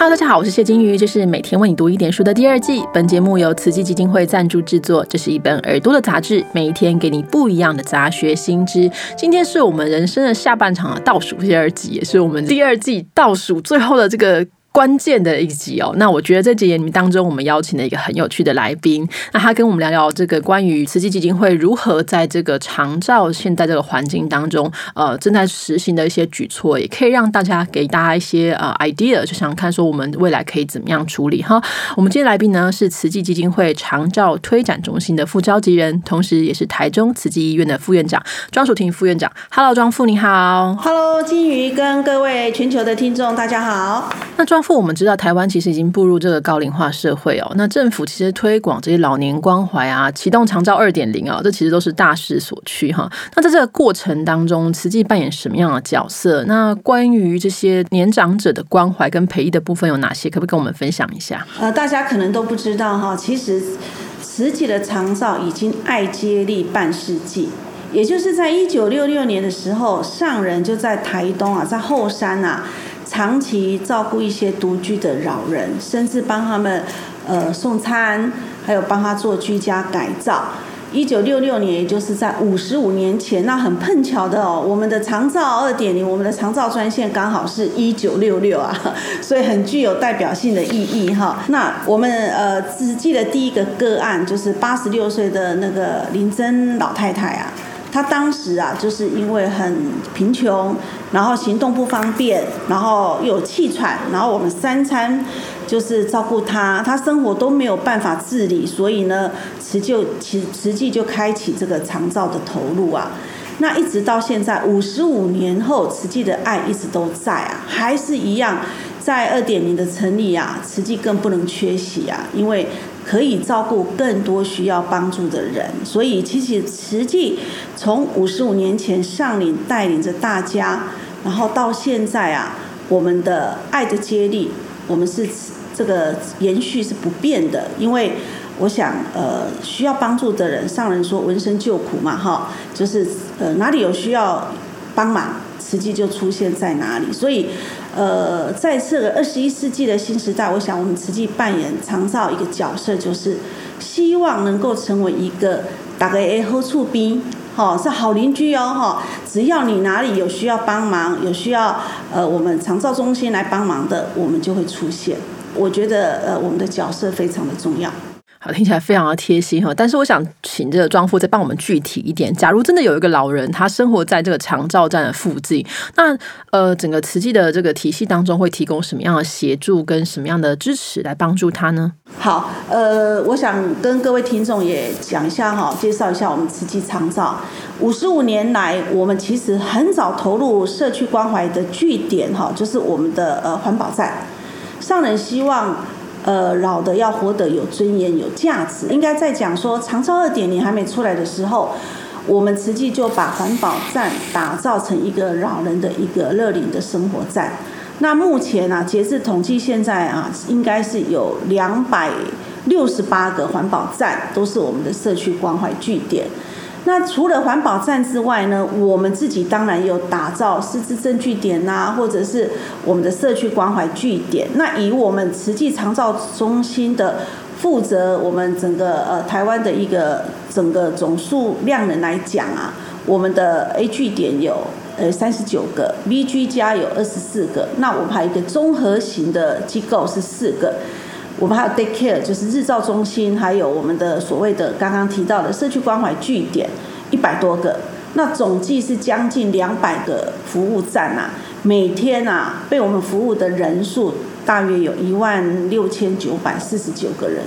Hello，大家好，我是谢金鱼，这是每天为你读一点书的第二季。本节目由慈济基金会赞助制作，这是一本耳朵的杂志，每一天给你不一样的杂学新知。今天是我们人生的下半场的倒数第二集，也是我们第二季倒数最后的这个。关键的一集哦，那我觉得这节目当中，我们邀请了一个很有趣的来宾，那他跟我们聊聊这个关于慈济基金会如何在这个长照现在这个环境当中，呃，正在实行的一些举措，也可以让大家给大家一些呃 idea，就想看说我们未来可以怎么样处理哈。我们今天来宾呢是慈济基金会长照推展中心的副召集人，同时也是台中慈济医院的副院长庄淑婷副院长。Hello，庄副你好。Hello，金鱼跟各位全球的听众大家好。那庄。我们知道台湾其实已经步入这个高龄化社会哦，那政府其实推广这些老年关怀啊，启动长照二点零啊，这其实都是大势所趋哈。那在这个过程当中，慈济扮演什么样的角色？那关于这些年长者的关怀跟培育的部分有哪些？可不可以跟我们分享一下？呃，大家可能都不知道哈，其实慈济的长照已经爱接力半世纪，也就是在一九六六年的时候，上人就在台东啊，在后山啊。长期照顾一些独居的老人，甚至帮他们呃送餐，还有帮他做居家改造。一九六六年，也就是在五十五年前，那很碰巧的哦，我们的长照二点零，我们的长照专线刚好是一九六六啊，所以很具有代表性的意义哈。那我们呃只记得第一个个案，就是八十六岁的那个林珍老太太啊。他当时啊，就是因为很贫穷，然后行动不方便，然后有气喘，然后我们三餐就是照顾他，他生活都没有办法自理，所以呢，慈就慈慈济就开启这个长照的投入啊。那一直到现在五十五年后，慈济的爱一直都在啊，还是一样，在二点零的成立啊，慈济更不能缺席啊，因为。可以照顾更多需要帮助的人，所以其实实际从五十五年前上领带领着大家，然后到现在啊，我们的爱的接力，我们是这个延续是不变的。因为我想，呃，需要帮助的人，上人说闻声救苦嘛，哈，就是呃哪里有需要帮忙，实际就出现在哪里，所以。呃，在这个二十一世纪的新时代，我想我们实际扮演长照一个角色，就是希望能够成为一个打个 A 后处兵，哈，是好邻居哦，哈，只要你哪里有需要帮忙，有需要呃我们长照中心来帮忙的，我们就会出现。我觉得呃我们的角色非常的重要。好，听起来非常的贴心哈。但是我想请这个庄夫再帮我们具体一点。假如真的有一个老人，他生活在这个长照站的附近，那呃，整个慈济的这个体系当中会提供什么样的协助跟什么样的支持来帮助他呢？好，呃，我想跟各位听众也讲一下哈，介绍一下我们慈济长照。五十五年来，我们其实很早投入社区关怀的据点哈，就是我们的呃环保站。上人希望。呃，老的要活得有尊严、有价值。应该在讲说，长照二点零还没出来的时候，我们实际就把环保站打造成一个老人的一个乐龄的生活站。那目前啊，截至统计，现在啊，应该是有两百六十八个环保站，都是我们的社区关怀据点。那除了环保站之外呢，我们自己当然有打造师资证据点呐，或者是我们的社区关怀据点。那以我们慈济长照中心的负责，我们整个呃台湾的一个整个总数量人来讲啊，我们的 A 据点有呃三十九个，B 居家有二十四个，那我们还有一个综合型的机构是四个。我们还有 day care，就是日照中心，还有我们的所谓的刚刚提到的社区关怀据点，一百多个，那总计是将近两百个服务站啊，每天啊被我们服务的人数大约有一万六千九百四十九个人，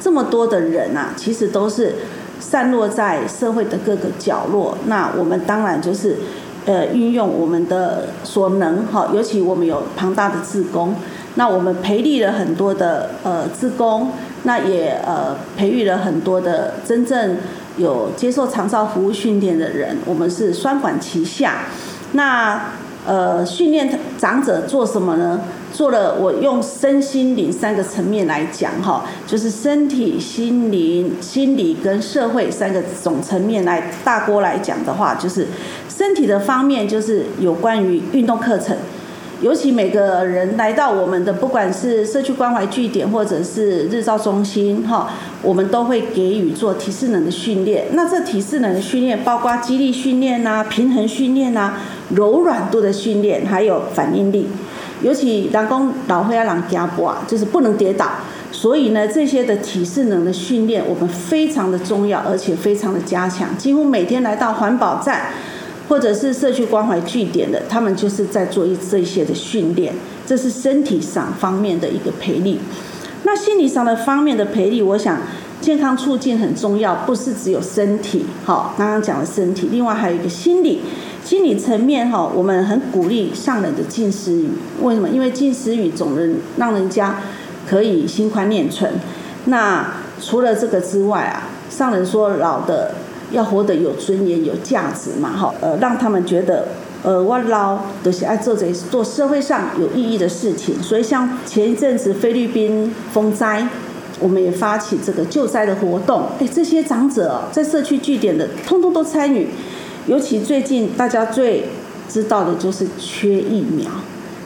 这么多的人啊，其实都是散落在社会的各个角落。那我们当然就是呃运用我们的所能哈，尤其我们有庞大的自工。那我们培育了很多的呃职工，那也呃培育了很多的真正有接受长照服务训练的人。我们是双管齐下。那呃训练长者做什么呢？做了我用身心灵三个层面来讲哈，就是身体、心灵、心理跟社会三个总层面来大锅来讲的话，就是身体的方面就是有关于运动课程。尤其每个人来到我们的，不管是社区关怀据点或者是日照中心，哈，我们都会给予做体适能的训练。那这体适能的训练包括肌力训练呐、平衡训练呐、柔软度的训练，还有反应力。尤其人工老会要让家步啊，就是不能跌倒。所以呢，这些的体适能的训练，我们非常的重要，而且非常的加强。几乎每天来到环保站。或者是社区关怀据点的，他们就是在做一这些的训练，这是身体上方面的一个培力。那心理上的方面的培力，我想健康促进很重要，不是只有身体，好，刚刚讲了身体，另外还有一个心理，心理层面哈，我们很鼓励上人的近思语，为什么？因为近思语总能让人家可以心宽念存。那除了这个之外啊，上人说老的。要活得有尊严、有价值嘛，哈，呃，让他们觉得，呃，我老都是爱做这做社会上有意义的事情。所以，像前一阵子菲律宾风灾，我们也发起这个救灾的活动。哎，这些长者在社区据点的，通通都参与。尤其最近大家最知道的就是缺疫苗，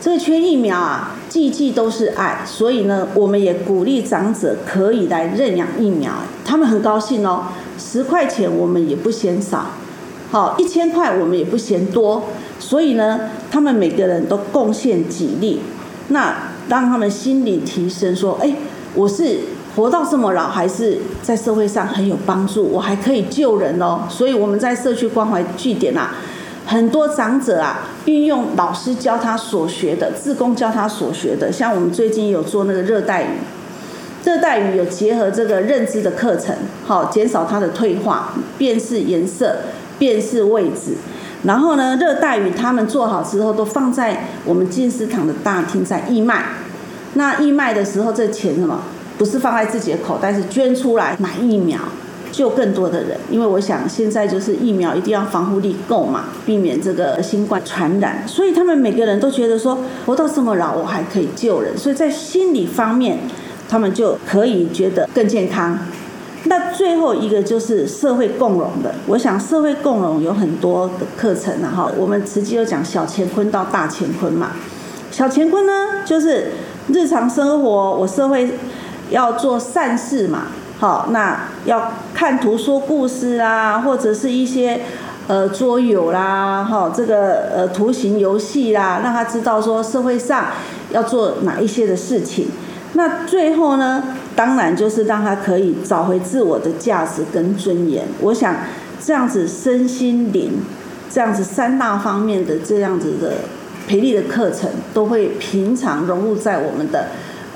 这个缺疫苗啊，季季都是爱。所以呢，我们也鼓励长者可以来认养疫苗，他们很高兴哦。十块钱我们也不嫌少，好一千块我们也不嫌多，所以呢，他们每个人都贡献几力，那让他们心理提升，说，哎，我是活到这么老，还是在社会上很有帮助，我还可以救人哦。所以我们在社区关怀据点啊，很多长者啊，运用老师教他所学的，自工教他所学的，像我们最近有做那个热带鱼。热带鱼有结合这个认知的课程，好减少它的退化，辨识颜色，辨识位置。然后呢，热带鱼他们做好之后，都放在我们进思堂的大厅在义卖。那义卖的时候，这钱什么？不是放在自己的口袋，是捐出来买疫苗，救更多的人。因为我想现在就是疫苗一定要防护力够嘛，避免这个新冠传染。所以他们每个人都觉得说，活到这么老，我还可以救人。所以在心理方面。他们就可以觉得更健康。那最后一个就是社会共荣的。我想社会共荣有很多的课程啊，哈。我们实际有讲小乾坤到大乾坤嘛。小乾坤呢，就是日常生活我社会要做善事嘛，好，那要看图说故事啊，或者是一些呃桌游啦，哈，这个呃图形游戏啦，让他知道说社会上要做哪一些的事情。那最后呢，当然就是让他可以找回自我的价值跟尊严。我想这样子身心灵，这样子三大方面的这样子的培力的课程，都会平常融入在我们的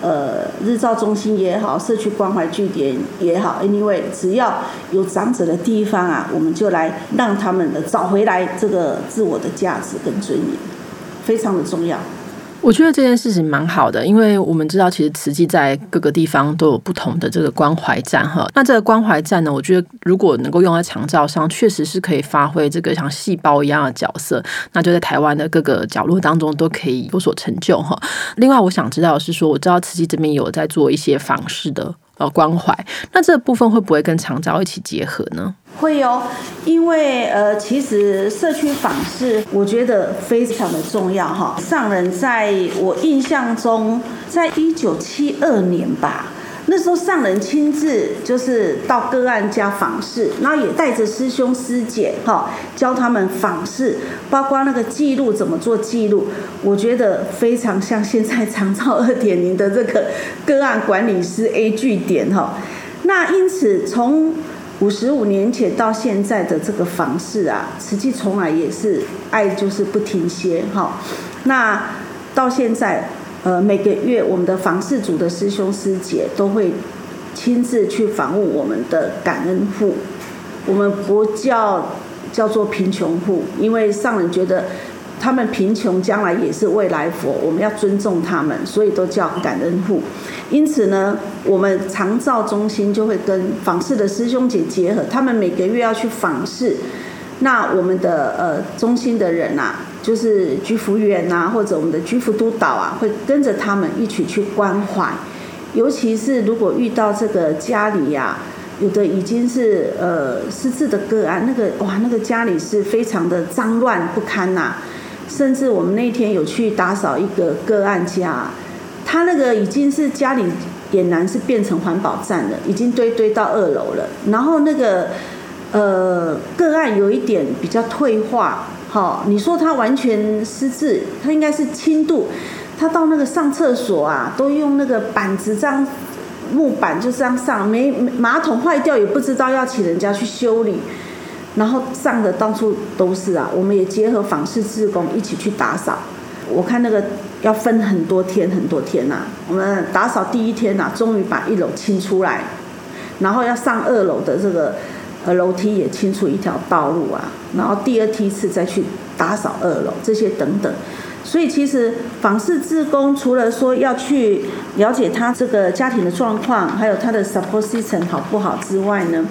呃日照中心也好，社区关怀据点也好。Anyway，只要有长者的地方啊，我们就来让他们的找回来这个自我的价值跟尊严，非常的重要。我觉得这件事情蛮好的，因为我们知道其实慈济在各个地方都有不同的这个关怀站哈。那这个关怀站呢，我觉得如果能够用在长照上，确实是可以发挥这个像细胞一样的角色，那就在台湾的各个角落当中都可以有所成就哈。另外，我想知道的是说，我知道慈济这边有在做一些访视的。呃，关怀，那这部分会不会跟长照一起结合呢？会哦，因为呃，其实社区访视，我觉得非常的重要哈。上人在我印象中，在一九七二年吧。那时候上人亲自就是到个案家访视，然后也带着师兄师姐哈教他们访视，包括那个记录怎么做记录，我觉得非常像现在长照二点零的这个个案管理师 A 据点哈。那因此从五十五年前到现在的这个访视啊，实际从来也是爱就是不停歇哈。那到现在。呃，每个月我们的房事组的师兄师姐都会亲自去访问我们的感恩户，我们不叫叫做贫穷户，因为上人觉得他们贫穷，将来也是未来佛，我们要尊重他们，所以都叫感恩户。因此呢，我们长照中心就会跟访视的师兄姐结合，他们每个月要去访视，那我们的呃中心的人啊。就是居服员呐，或者我们的居服督导啊，会跟着他们一起去关怀。尤其是如果遇到这个家里呀，有的已经是呃失智的个案，那个哇，那个家里是非常的脏乱不堪呐。甚至我们那天有去打扫一个个案家，他那个已经是家里俨然是变成环保站了，已经堆堆到二楼了。然后那个呃个案有一点比较退化，好，你说他完全失智，他应该是轻度。他到那个上厕所啊，都用那个板子这样木板就这样上，没马桶坏掉也不知道要请人家去修理。然后上的到处都是啊，我们也结合访视志工一起去打扫。我看那个要分很多天很多天呐。我们打扫第一天呐，终于把一楼清出来，然后要上二楼的这个呃楼梯也清出一条道路啊。然后第二梯次再去打扫二楼这些等等。所以其实访视志工除了说要去了解他这个家庭的状况，还有他的 support system 好不好之外呢？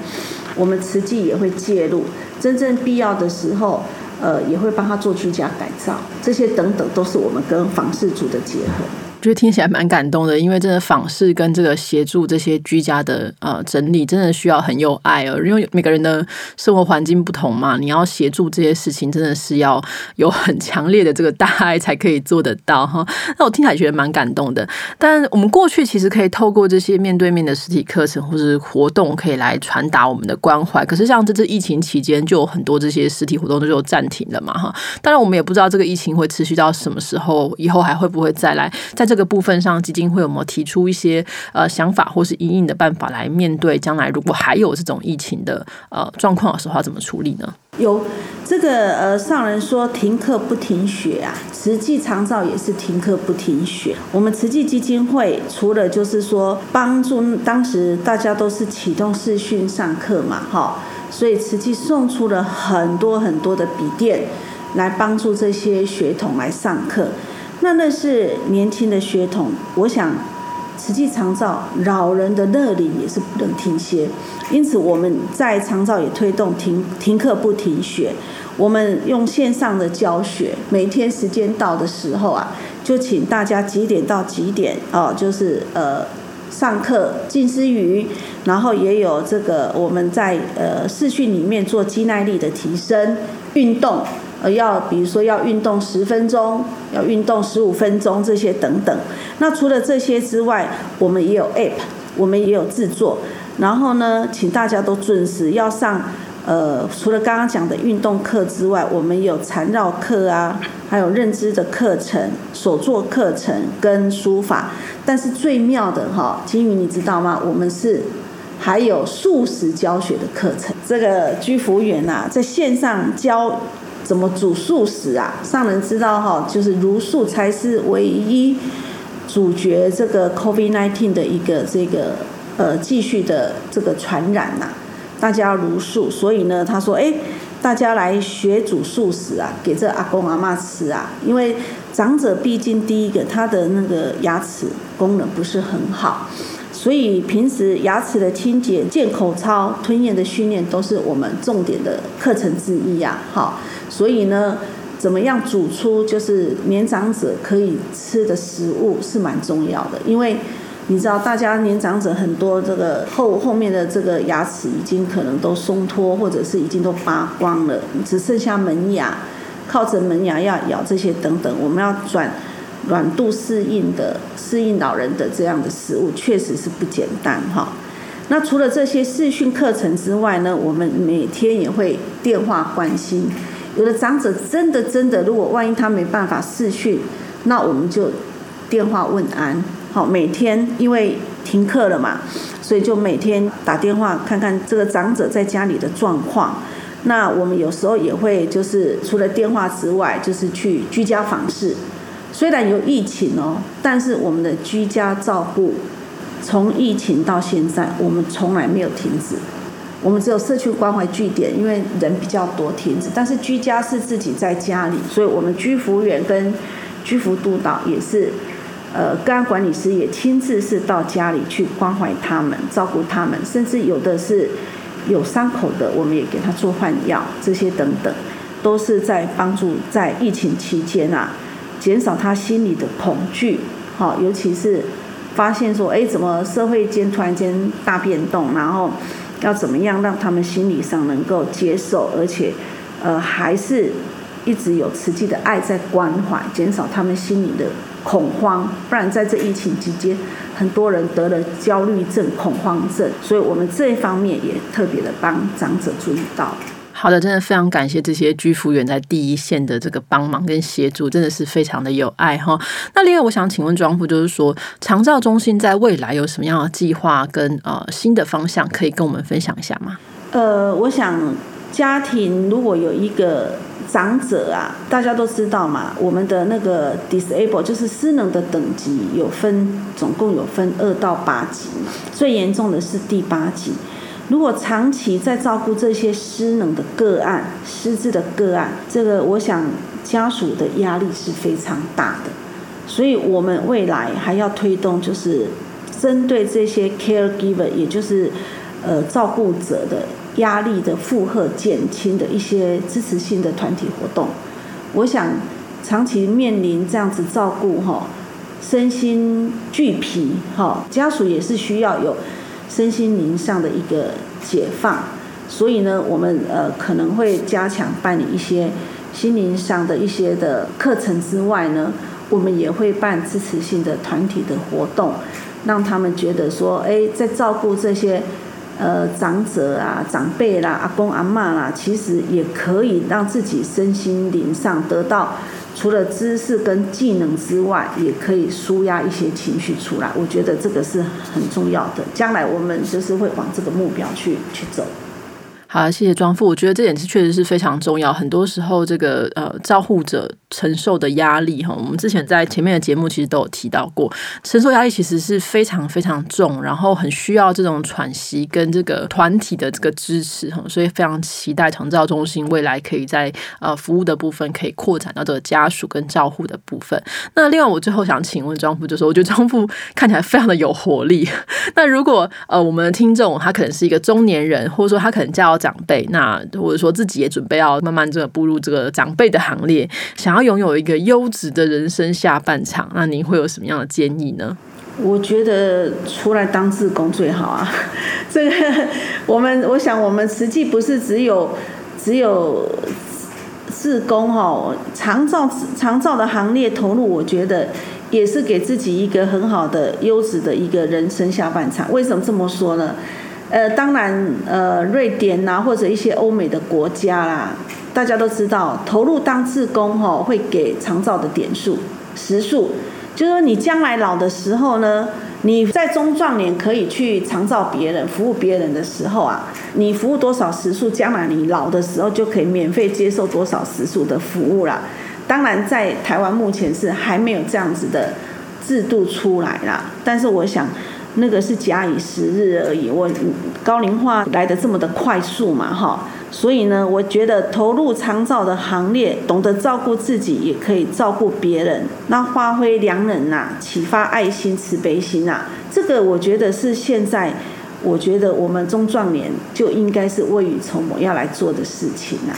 我们慈济也会介入，真正必要的时候，呃，也会帮他做居家改造，这些等等都是我们跟房事组的结合。觉得听起来蛮感动的，因为真的访视跟这个协助这些居家的呃整理，真的需要很有爱哦。因为每个人的生活环境不同嘛，你要协助这些事情，真的是要有很强烈的这个大爱才可以做得到哈。那我听起来觉得蛮感动的。但我们过去其实可以透过这些面对面的实体课程或是活动，可以来传达我们的关怀。可是像这次疫情期间，就有很多这些实体活动都就暂停了嘛哈。当然，我们也不知道这个疫情会持续到什么时候，以后还会不会再来在。这个部分上，基金会有没有提出一些呃想法，或是应应的办法来面对将来如果还有这种疫情的呃状况的时候，要怎么处理呢？有这个呃上人说停课不停学啊，慈济长照也是停课不停学。我们慈济基金会除了就是说帮助当时大家都是启动视讯上课嘛，哈，所以慈济送出了很多很多的笔电来帮助这些学童来上课。那那是年轻的血统，我想，实际长照老人的乐龄也是不能停歇，因此我们在长照也推动停停课不停学，我们用线上的教学，每天时间到的时候啊，就请大家几点到几点哦，就是呃上课静思语，然后也有这个我们在呃视讯里面做肌耐力的提升运动。呃，要比如说要运动十分钟，要运动十五分钟这些等等。那除了这些之外，我们也有 App，我们也有制作。然后呢，请大家都准时要上。呃，除了刚刚讲的运动课之外，我们有缠绕课啊，还有认知的课程、手作课程跟书法。但是最妙的哈，金鱼你知道吗？我们是还有素食教学的课程。这个居服员呐，在线上教。怎么煮素食啊？上人知道哈，就是茹素才是唯一主角这个 COVID-19 的一个这个呃继续的这个传染呐。大家要茹素，所以呢，他说，哎，大家来学煮素食啊，给这阿公阿妈吃啊。因为长者毕竟第一个他的那个牙齿功能不是很好，所以平时牙齿的清洁、健口操、吞咽的训练都是我们重点的课程之一呀。好。所以呢，怎么样煮出就是年长者可以吃的食物是蛮重要的，因为你知道，大家年长者很多这个后后面的这个牙齿已经可能都松脱，或者是已经都拔光了，只剩下门牙，靠着门牙要咬这些等等，我们要转软度适应的适应老人的这样的食物，确实是不简单哈。那除了这些视讯课程之外呢，我们每天也会电话关心。有的长者真的真的，如果万一他没办法视讯，那我们就电话问安。好，每天因为停课了嘛，所以就每天打电话看看这个长者在家里的状况。那我们有时候也会就是除了电话之外，就是去居家访视。虽然有疫情哦，但是我们的居家照顾从疫情到现在，我们从来没有停止。我们只有社区关怀据点，因为人比较多停止，但是居家是自己在家里，所以我们居服员跟居服督导也是，呃，个案管理师也亲自是到家里去关怀他们，照顾他们，甚至有的是有伤口的，我们也给他做换药，这些等等，都是在帮助在疫情期间啊，减少他心里的恐惧，好，尤其是发现说，哎，怎么社会间突然间大变动，然后。要怎么样让他们心理上能够接受，而且，呃，还是一直有实际的爱在关怀，减少他们心里的恐慌。不然在这疫情期间，很多人得了焦虑症、恐慌症，所以我们这一方面也特别的帮长者注意到。好的，真的非常感谢这些居服员在第一线的这个帮忙跟协助，真的是非常的有爱哈。那另外，我想请问庄副，就是说长照中心在未来有什么样的计划跟呃新的方向，可以跟我们分享一下吗？呃，我想家庭如果有一个长者啊，大家都知道嘛，我们的那个 disable 就是失能的等级有分，总共有分二到八级嘛，最严重的是第八级。如果长期在照顾这些失能的个案、失智的个案，这个我想家属的压力是非常大的。所以我们未来还要推动，就是针对这些 caregiver，也就是呃照顾者的压力的负荷减轻的一些支持性的团体活动。我想长期面临这样子照顾哈，身心俱疲哈，家属也是需要有。身心灵上的一个解放，所以呢，我们呃可能会加强办理一些心灵上的一些的课程之外呢，我们也会办支持性的团体的活动，让他们觉得说，哎，在照顾这些呃长者啊、长辈啦、阿公阿妈啦，其实也可以让自己身心灵上得到。除了知识跟技能之外，也可以舒压一些情绪出来。我觉得这个是很重要的。将来我们就是会往这个目标去去走。好，谢谢庄父。我觉得这点是确实是非常重要。很多时候，这个呃，照护者承受的压力哈，我们之前在前面的节目其实都有提到过，承受压力其实是非常非常重，然后很需要这种喘息跟这个团体的这个支持哈。所以非常期待长照中心未来可以在呃服务的部分可以扩展到这个家属跟照护的部分。那另外，我最后想请问庄父，就是我觉得庄父看起来非常的有活力。那如果呃我们的听众他可能是一个中年人，或者说他可能叫长辈，那或者说自己也准备要慢慢这个步入这个长辈的行列，想要拥有一个优质的人生下半场，那您会有什么样的建议呢？我觉得出来当志工最好啊！这个我们我想我们实际不是只有只有志工哈，长照长照的行列投入，我觉得也是给自己一个很好的优质的一个人生下半场。为什么这么说呢？呃，当然，呃，瑞典呐，或者一些欧美的国家啦，大家都知道，投入当自工吼，会给长照的点数时数，就是说你将来老的时候呢，你在中壮年可以去长照别人、服务别人的时候啊，你服务多少时数，将来你老的时候就可以免费接受多少时数的服务啦。当然，在台湾目前是还没有这样子的制度出来啦，但是我想。那个是假以时日而已，我高龄化来的这么的快速嘛，哈，所以呢，我觉得投入长照的行列，懂得照顾自己，也可以照顾别人，那发挥良人呐，启发爱心、慈悲心呐，这个我觉得是现在，我觉得我们中壮年就应该是未雨绸缪要来做的事情呐。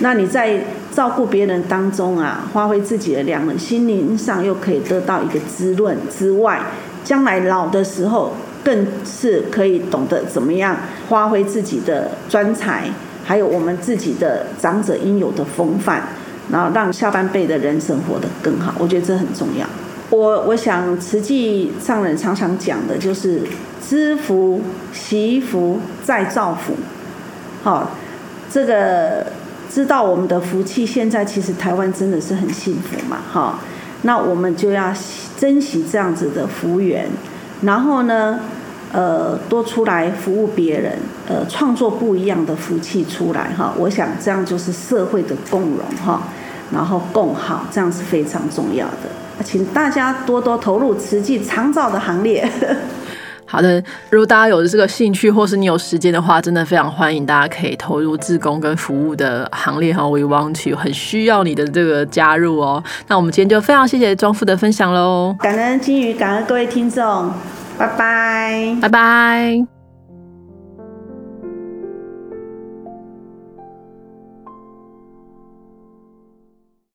那你在照顾别人当中啊，发挥自己的良人，心灵上又可以得到一个滋润之外。将来老的时候，更是可以懂得怎么样发挥自己的专才，还有我们自己的长者应有的风范，然后让下半辈的人生活得更好。我觉得这很重要。我我想慈济上人常常讲的就是知福、惜福、再造福。好，这个知道我们的福气，现在其实台湾真的是很幸福嘛，哈。那我们就要珍惜这样子的服务员，然后呢，呃，多出来服务别人，呃，创作不一样的福气出来哈。我想这样就是社会的共荣哈，然后共好，这样是非常重要的。请大家多多投入慈济长照的行列。好的，如果大家有这个兴趣，或是你有时间的话，真的非常欢迎大家可以投入志工跟服务的行列哈。We want you，很需要你的这个加入哦。那我们今天就非常谢谢庄富的分享喽，感恩金鱼，感恩各位听众，拜拜，拜拜。